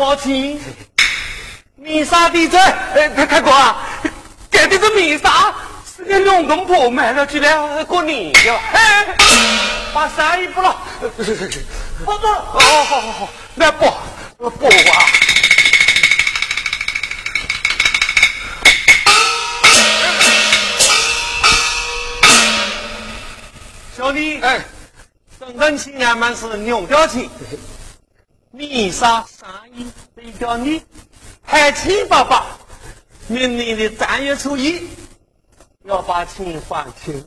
了啊！毛钱，米沙地震，哎，太太哥啊，给的这米沙是你两公婆买了去了过年的，哎，把衫衣不了，不不，哦，好好好，来包，包啊！兄弟，哎，真正请俺们是牛吊钱，米沙上衣得叫你还清爸爸，明年的正月初一要把钱还清，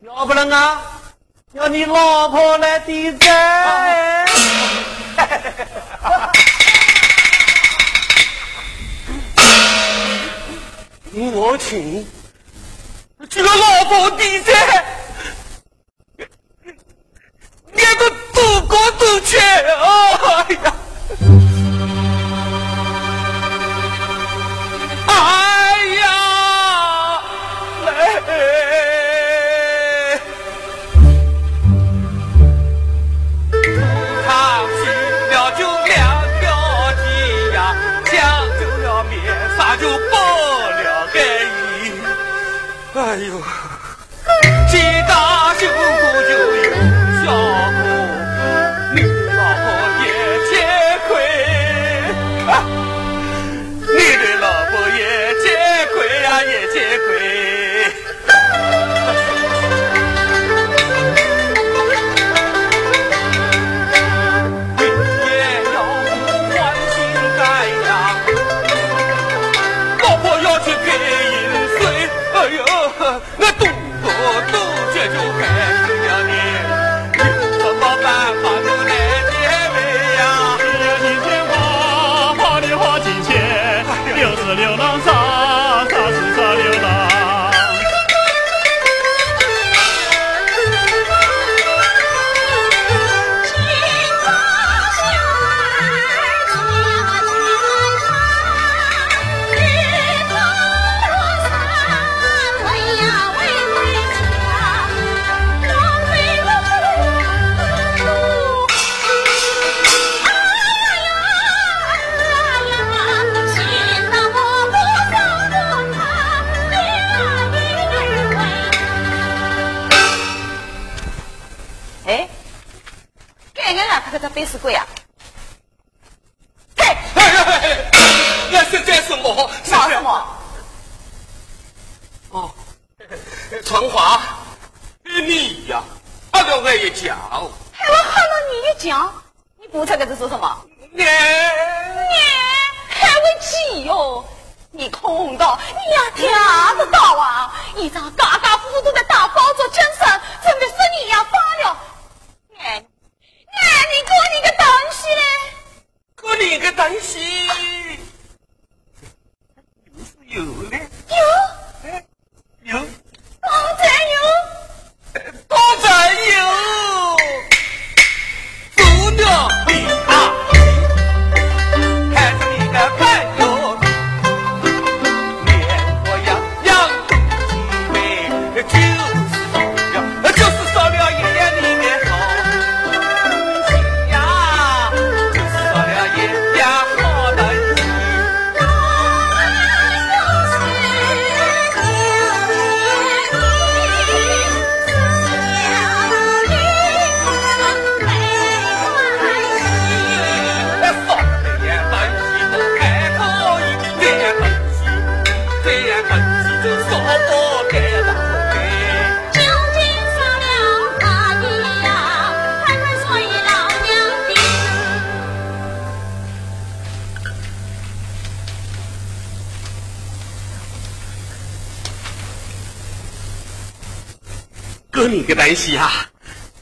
要不然啊，要你老婆来抵债。我请，这个老婆抵债。连个祖国都缺，哎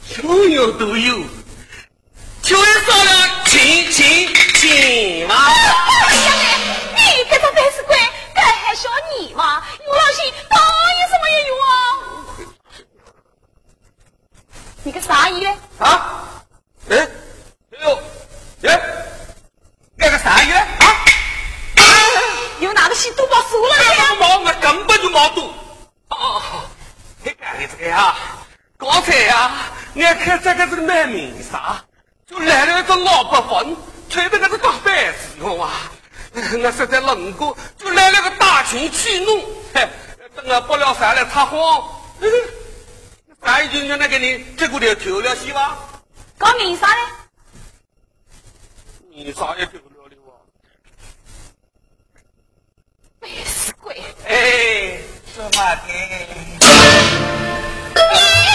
所有都有，就少了嘛。你这个，敢还你吗？有什么也啊？你个啥医嘞？啊？哎，哎呦，哎，那个啥医嘞？啊？有哪个姓杜宝输了呀？我我根本就没赌。哦，你干的这个呀？刚才呀、看这个是卖面纱，就来了一个老百分，穿的那个大板子哟啊！我实在冷过，就来了个大群去弄，嘿，等我不了山来插慌，咱已经让那给你这股点调了，是吧？搞面纱嘞？面纱也丢了的哇！白死鬼！哎，什么的？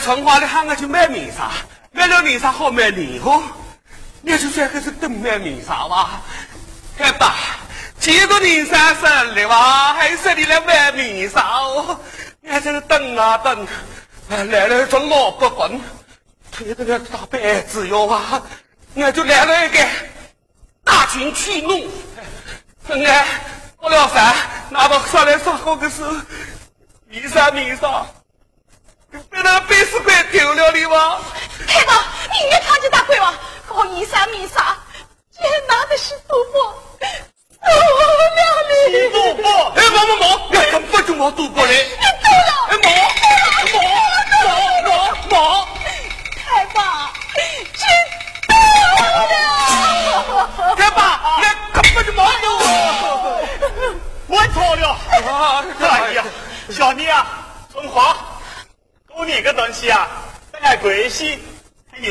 春花你喊我去买面纱，买了面纱好买脸哦。你就算还是等买面纱吧，看吧，几个年三十了吧，还是你来买面纱哦。你还在那等啊等，来了一种老不分，推着个大板子哟啊，我就来了一个大群去弄。我过了山，拿到上来上好个是面纱面纱。被那背死鬼丢了的吗？太吧，你越看就大鬼王，搞一三米杀，居然拿的是赌博，受不了你！赌博？哎，毛毛毛，你根本就没赌博嘞！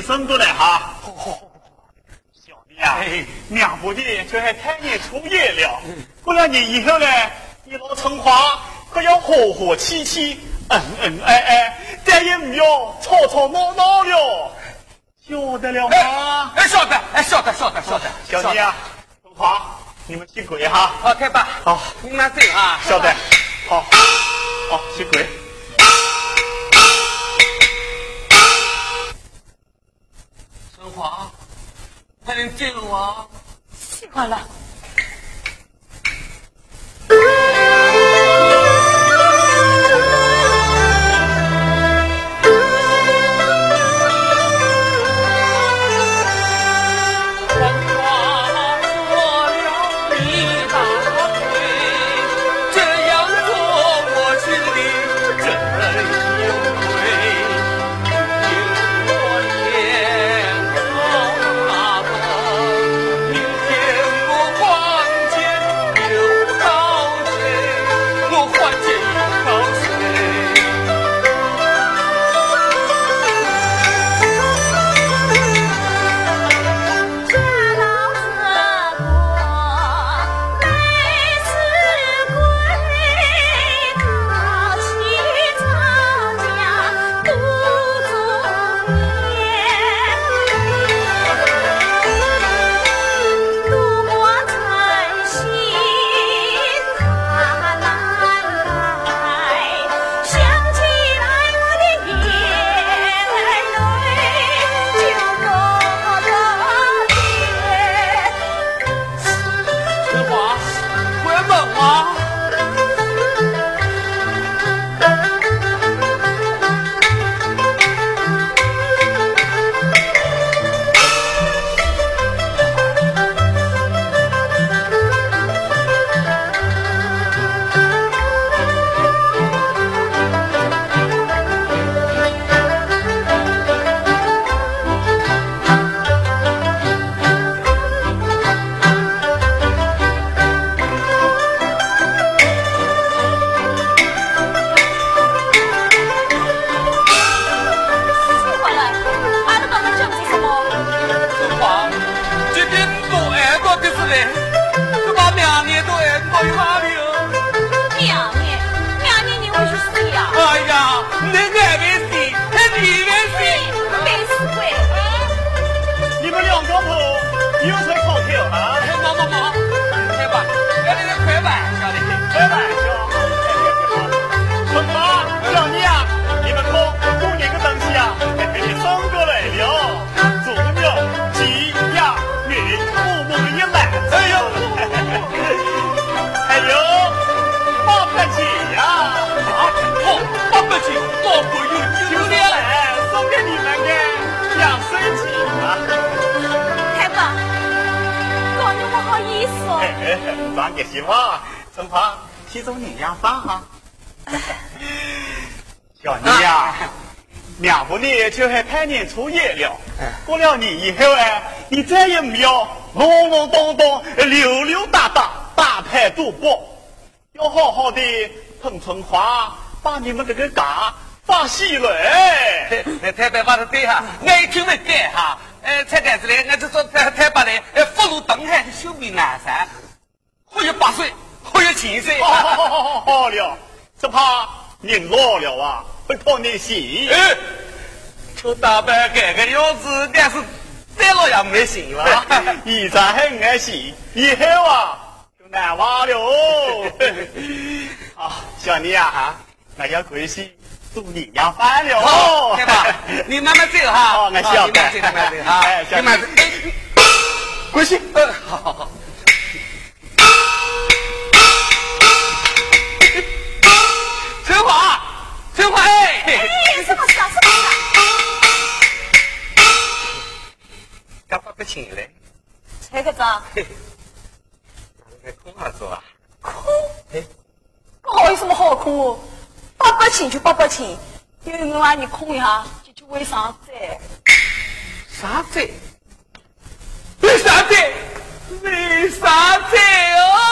看你送过来哈。小弟啊，娘不的这还太你出业了。不然你以后呢，你老成花可要和和气气、恩恩爱爱，再也不要吵吵闹闹了。晓得了吗？哎，晓得，哎，晓得，晓得，晓得。小弟啊，春花，你们去跪哈。好，开吧。好，你们走啊。晓得。好，好，去跪。华，快点见我啊！习惯了。着你呀饭哈。小妮呀，两不你就还太年初一了。过了年以后哎，你再也不要隆隆咚咚、溜溜达达、大牌赌博，要好好的捧春花，把你们这个家发喜来。太白话的对哈，爱听的对哈。哎，才开始来，俺就说太太白来，哎，福如东海，寿比南山，活有八岁，活有千岁。好了，只怕您老了啊，会讨你喜。哎，就打扮改个样子，但是再老也没戏了。现在很爱喜，以后啊就难忘了哦。好，小妮啊，那要归西。祝你要饭了哦，你慢慢走哈。哦，俺小干，慢慢走哈。哎，慢慢走。过去。嗯，好好好。春花哎。哎，什么事啊？什么事啊？干爸不请嘞。这个子。哪空啊，做啊？空？哎，搞有什么好空哦？八百钱就八百钱，因为我让你空一下，就就为啥子？啥子？为啥子？为啥子哦？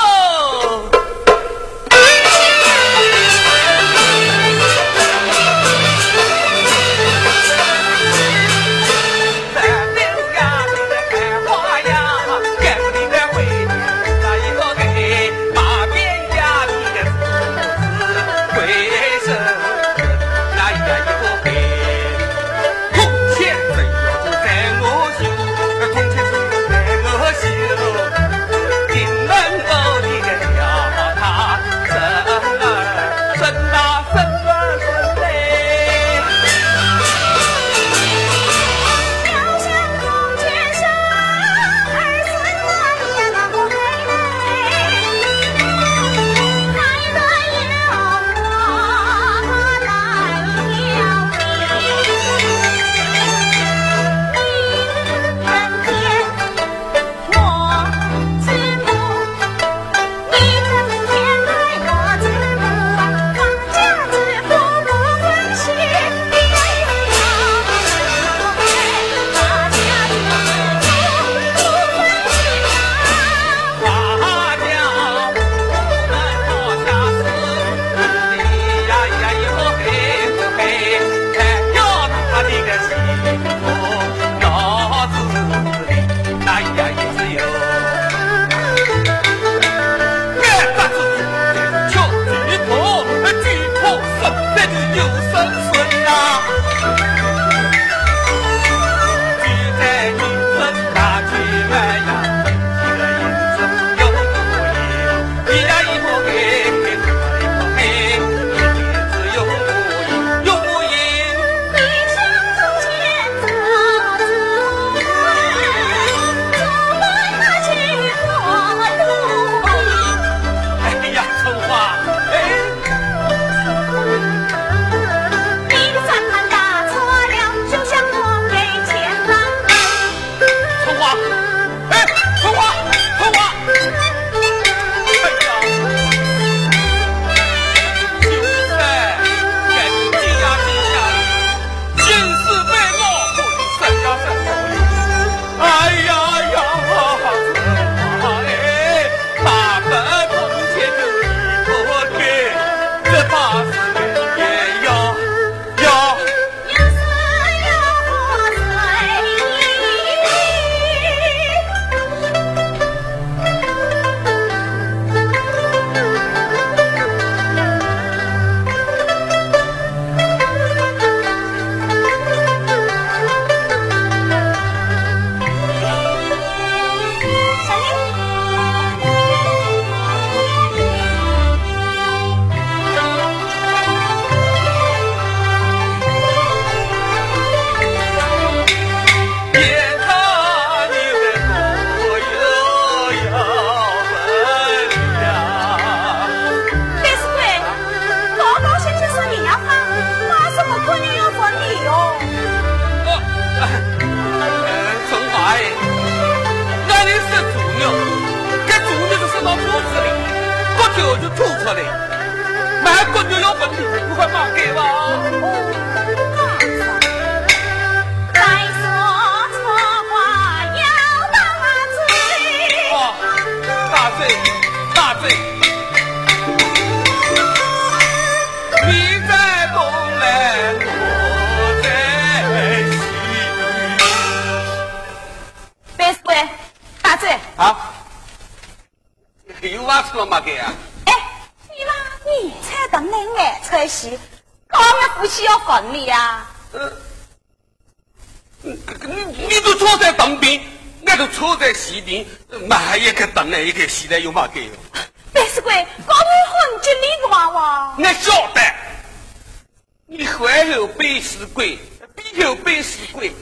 你不给我啊再说错话要打嘴嘴嘴你在东来我在西白死鬼嘴啊又挖出了马给啊喜，高面夫妻要分离呀。呃，你你都坐在当兵，俺都坐在西边，妈一个当来一个西来，有嘛给哟？白死鬼，高头很吉利个娃娃。俺晓得，你怀后背死鬼，背后背死鬼。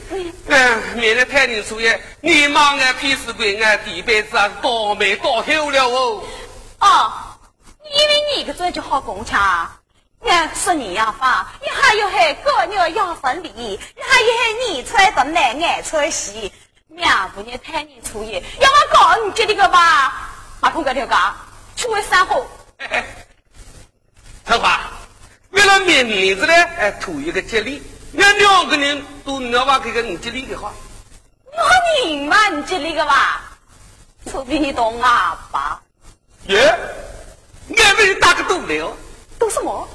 嗯，免得太人说也，你骂俺背死鬼，俺这辈子啊倒霉倒透了哦。哦，因为你个嘴就好共抢。俺说你要发，你还有还哥女要分离，你还有还你穿东南，俺穿西，明不你太年初一，要我告你这里个吧？马空哥条讲，去为三后。陈华，为了面面子呢，哎，图一个吉利，俺两个人都拿把这个你吉利的话。我你嘛，你吉利个吧？除非你懂阿爸。耶，俺为打个赌了。赌什么？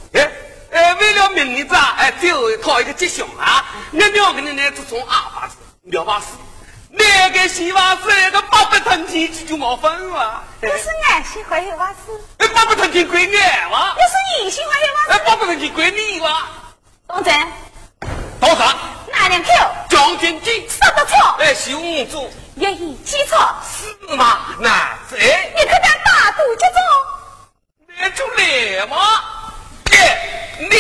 哎哎，为了明年子啊，哎，最后讨一个吉祥啊！俺两个人呢，就从二把子、两把四，那个西瓦斯，那个八百腾天就没分了。那是俺喜欢的瓦斯。哎，八百腾天归俺哇！那是你喜欢的瓦斯。哎，八百腾天归你哇！东真。多少？哪两口？将军金。什么错？哎，西五组。一一几错？四嘛，那哎。你可敢大赌这种？那就来嘛！你、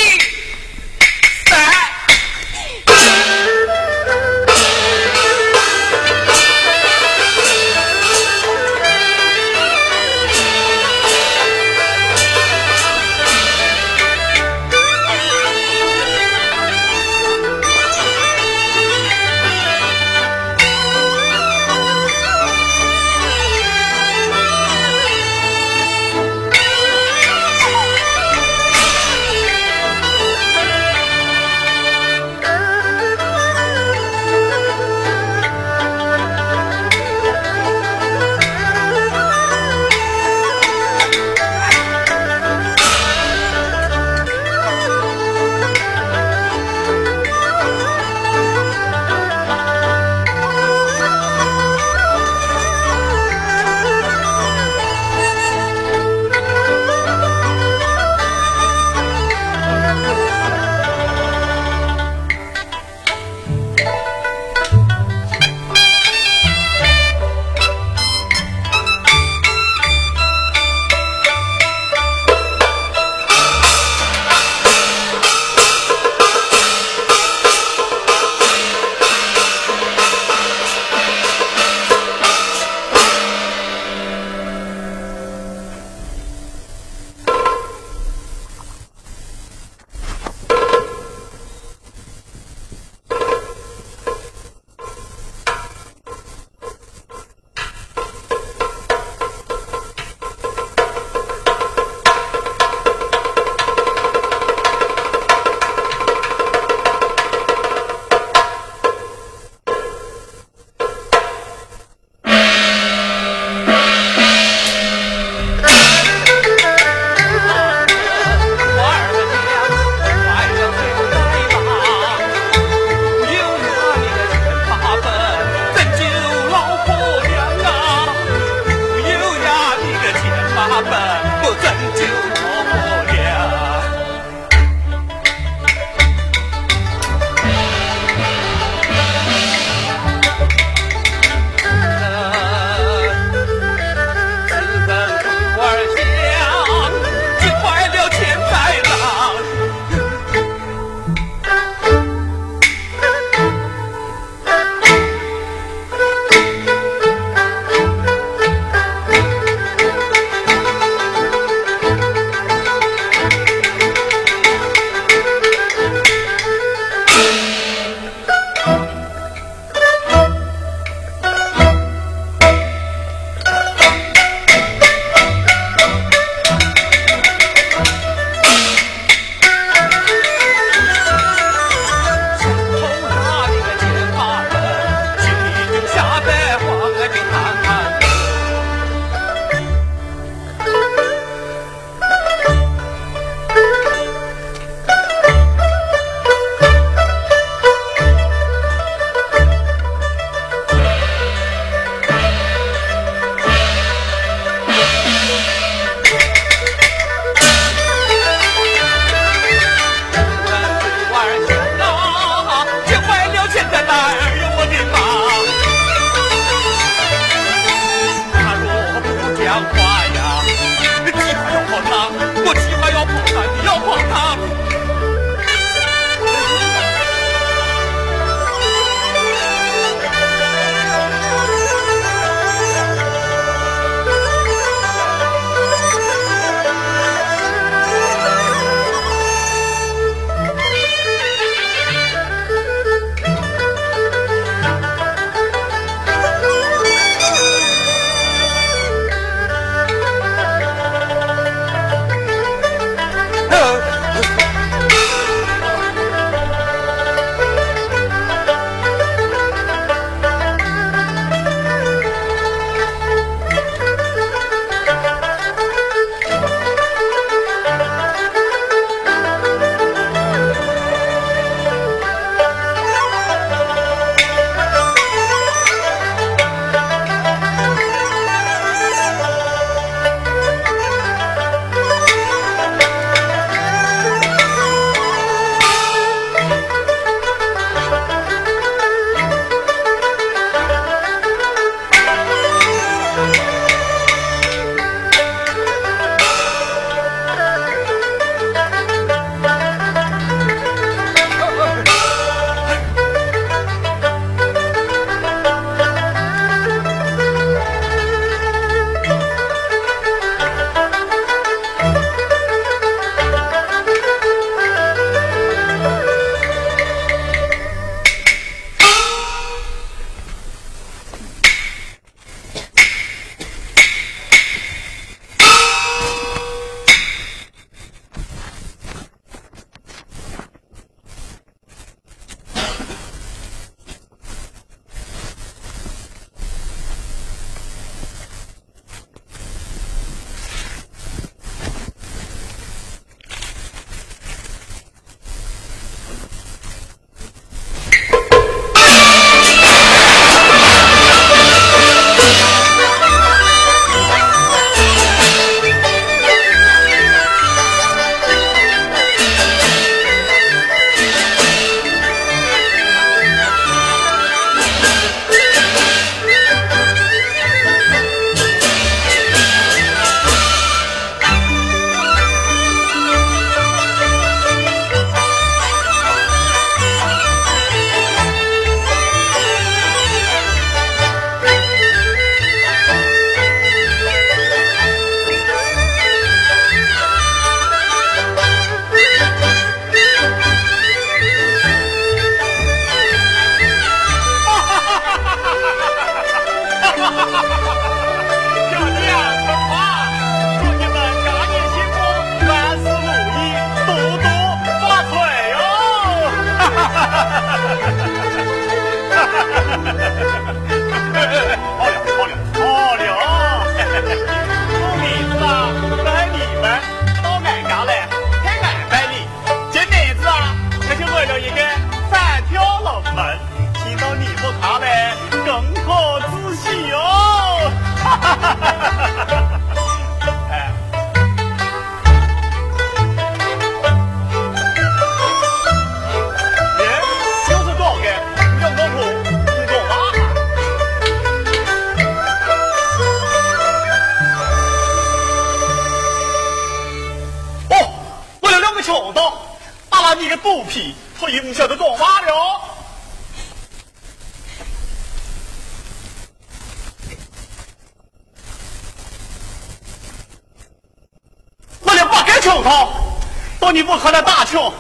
穷，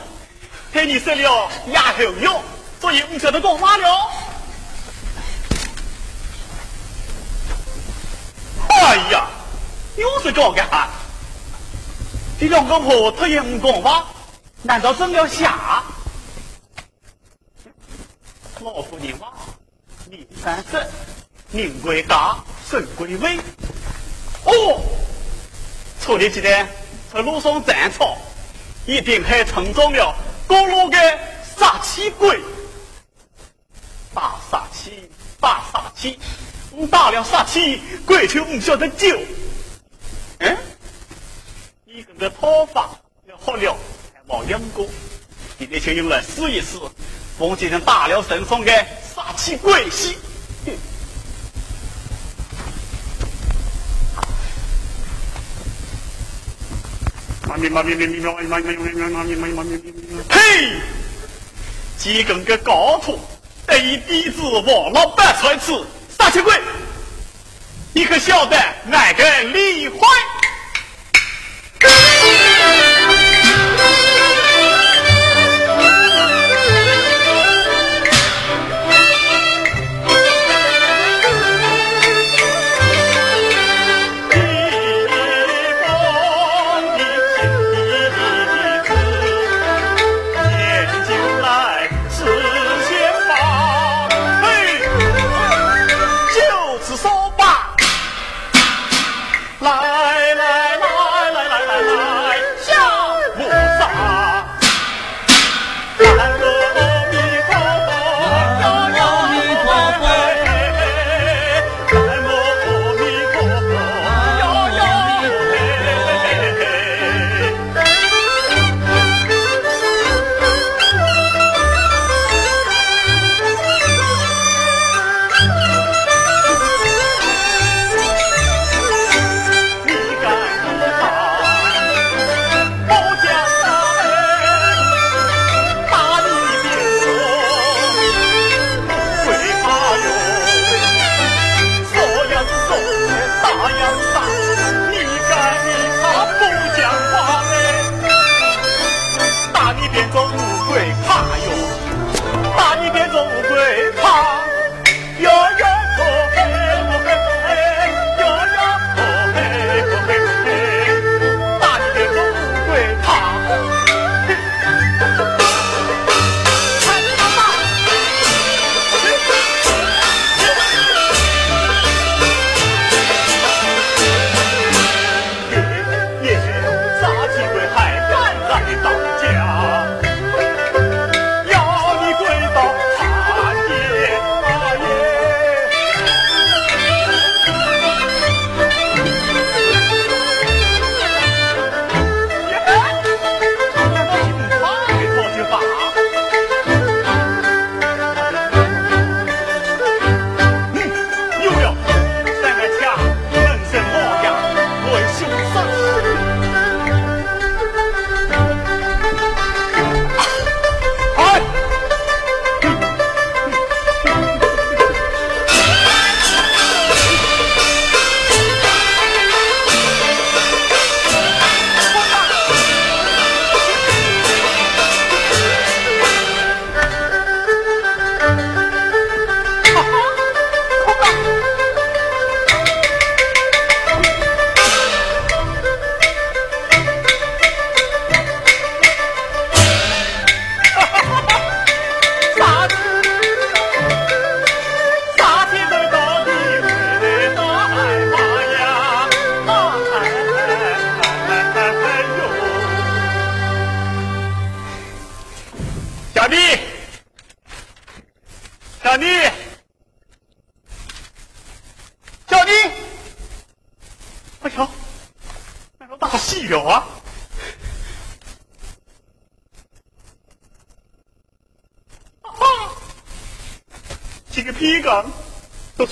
给你生了牙口药，所以不晓得干嘛了。哎呀，又是这个哈！你两个婆他也不讲话。难道真要下？老夫人话，宁三生，宁归家，神归位。哦，昨天记得在路上战草，一定还乘中了高路的杀气鬼。大杀气，大杀气，打了杀气，鬼就不晓得救。嗯，你跟个头发要好了。冒两个，今天就用来试一试，冯先生打了身上的杀气鬼气。嘿，几根个高徒，得一鼻子王老板才吃杀气鬼，你可晓得哪个厉害？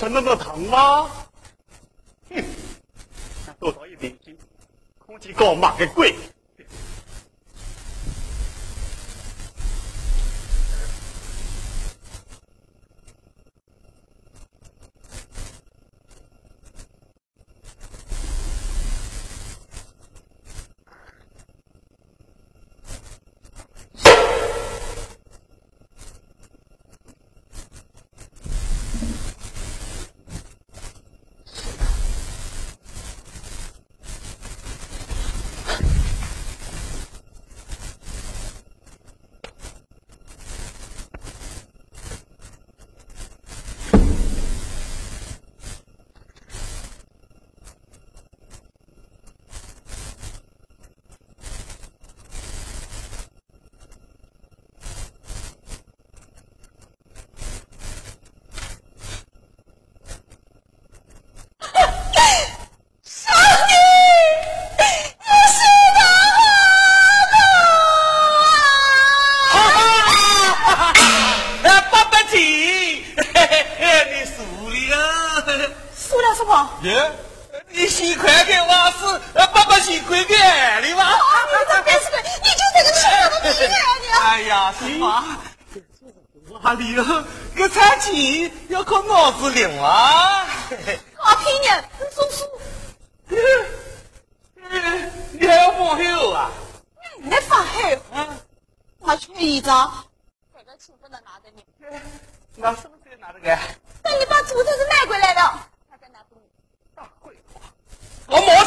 都成那么疼吗？哼，多少一点心，空气够马个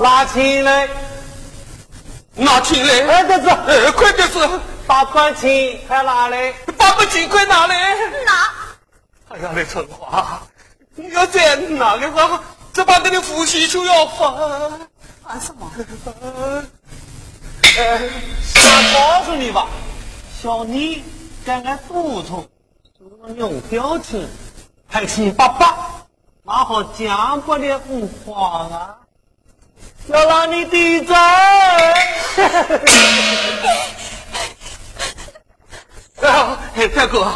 拿钱来，拿钱来，快点子，快点子，八块钱快拿来，八块钱快拿来，拿。哎呀，那春花，你要再拿的话，这把你的夫妻就要翻。翻什么？哎，我告诉你吧，小妮跟俺督促，做用表情，还请爸爸。那好讲不了五话啊！要让你抵债。啊，大哥，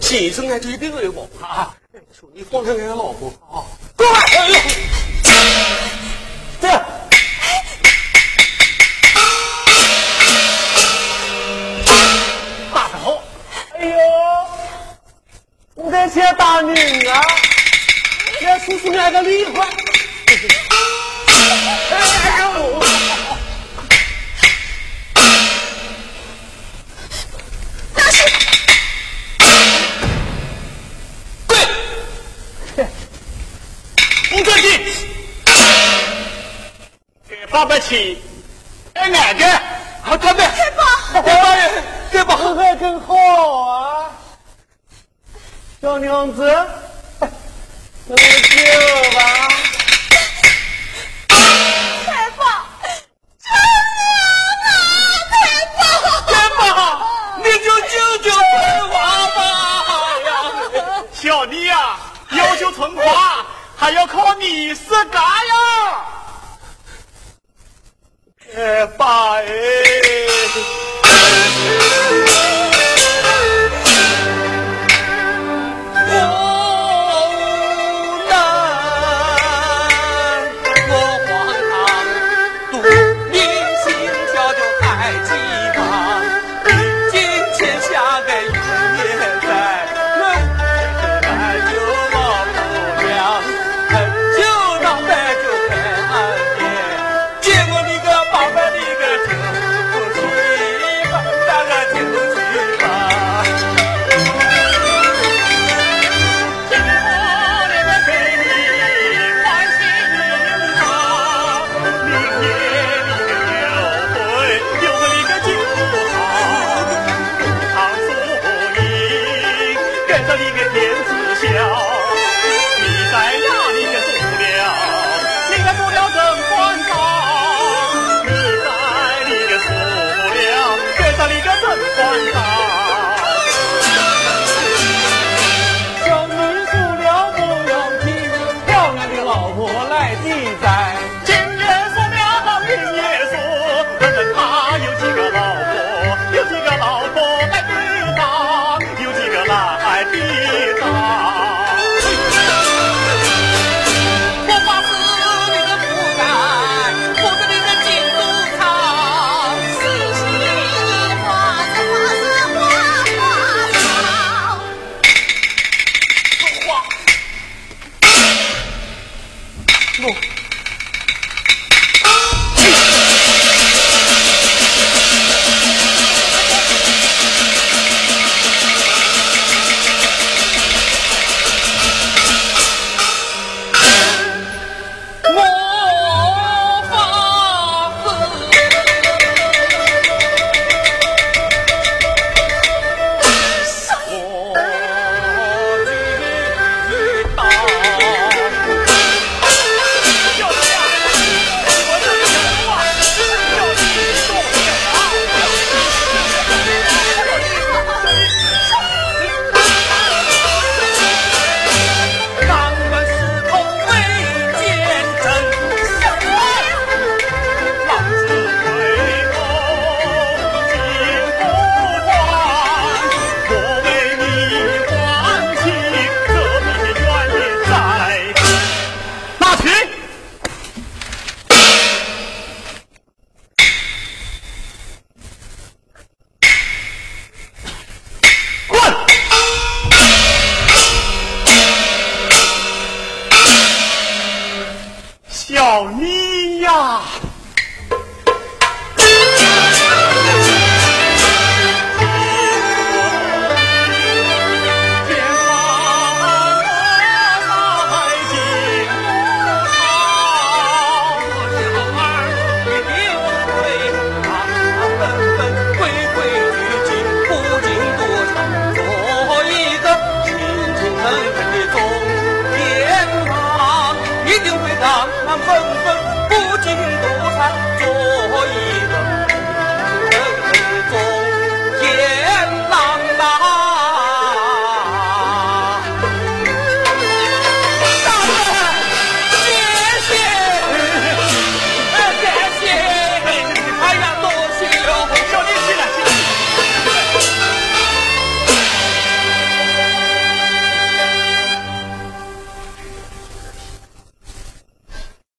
先生啊，就一定会忘啊！求你放下俺老婆啊！过来，哎呦，这样，大头，哎呦，你这些大女啊！要叔叔俺个离婚。给爸爸请，哎，哪个？好，准备！太棒！太棒了！太棒！还更好啊，小娘子。喝酒吧，